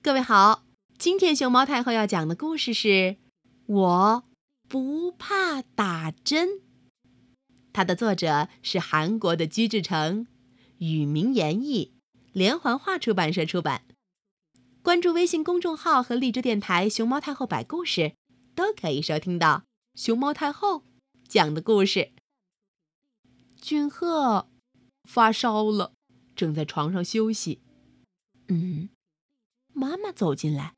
各位好，今天熊猫太后要讲的故事是《我不怕打针》，它的作者是韩国的居志成，宇明言译，连环画出版社出版。关注微信公众号和荔枝电台“熊猫太后摆故事”，都可以收听到熊猫太后讲的故事。俊赫发烧了，正在床上休息。嗯。妈妈走进来，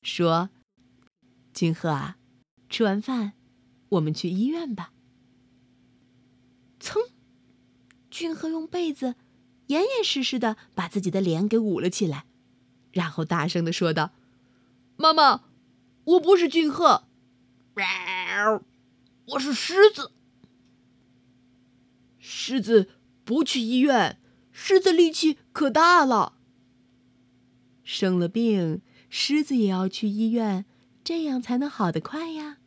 说：“君鹤啊，吃完饭，我们去医院吧。”噌，君鹤用被子严严实实的把自己的脸给捂了起来，然后大声的说道：“妈妈，我不是俊鹤，我是狮子。狮子不去医院，狮子力气可大了。”生了病，狮子也要去医院，这样才能好得快呀。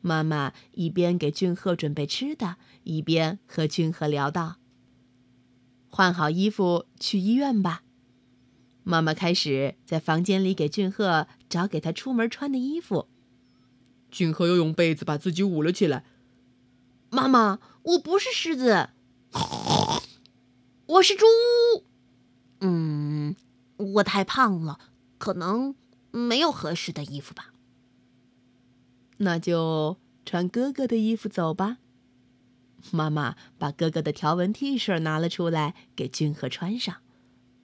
妈妈一边给俊赫准备吃的，一边和俊赫聊道：“换好衣服去医院吧。”妈妈开始在房间里给俊赫找给他出门穿的衣服。俊赫又用被子把自己捂了起来。妈妈，我不是狮子，我是猪。嗯。我太胖了，可能没有合适的衣服吧。那就穿哥哥的衣服走吧。妈妈把哥哥的条纹 T 恤拿了出来，给俊赫穿上。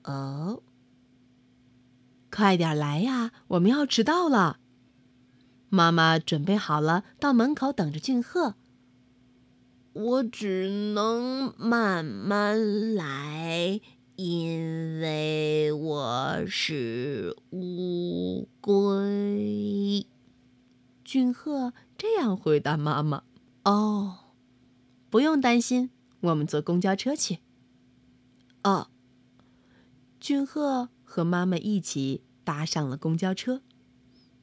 哦，快点来呀，我们要迟到了。妈妈准备好了，到门口等着俊赫。我只能慢慢来。因为我是乌龟，俊赫这样回答妈妈：“哦，不用担心，我们坐公交车去。”哦，俊赫和妈妈一起搭上了公交车，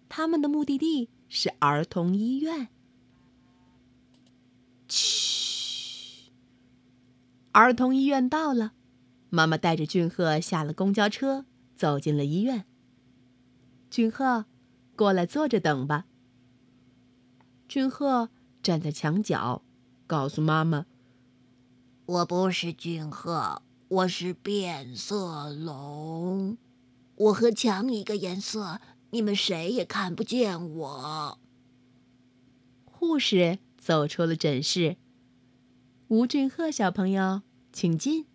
他们的目的地是儿童医院。嘘，儿童医院到了。妈妈带着俊赫下了公交车，走进了医院。俊赫，过来坐着等吧。俊赫站在墙角，告诉妈妈：“我不是俊赫，我是变色龙。我和墙一个颜色，你们谁也看不见我。”护士走出了诊室。吴俊赫小朋友，请进。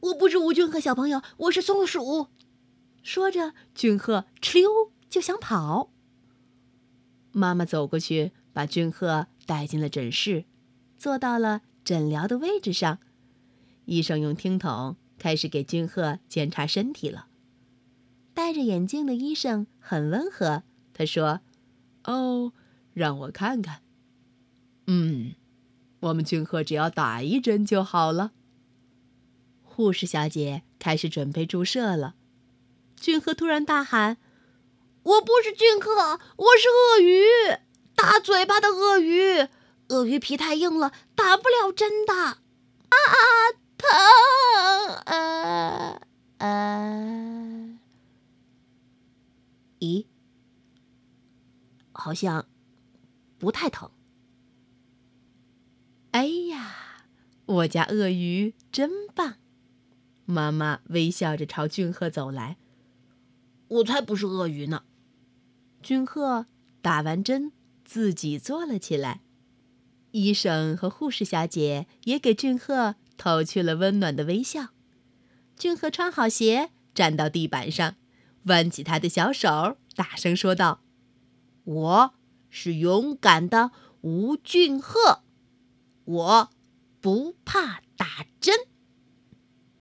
我不是吴俊赫小朋友，我是松鼠。说着，俊赫哧溜就想跑。妈妈走过去，把俊赫带进了诊室，坐到了诊疗的位置上。医生用听筒开始给俊赫检查身体了。戴着眼镜的医生很温和，他说：“哦，让我看看。嗯，我们俊赫只要打一针就好了。”护士小姐开始准备注射了，俊赫突然大喊：“我不是俊赫，我是鳄鱼，大嘴巴的鳄鱼，鳄鱼皮太硬了，打不了针的。”啊，疼！啊啊！咦，好像不太疼。哎呀，我家鳄鱼真棒！妈妈微笑着朝俊赫走来。我才不是鳄鱼呢！俊赫打完针，自己坐了起来。医生和护士小姐也给俊赫投去了温暖的微笑。俊赫穿好鞋，站到地板上，弯起他的小手，大声说道：“我是勇敢的吴俊赫，我不怕打针。”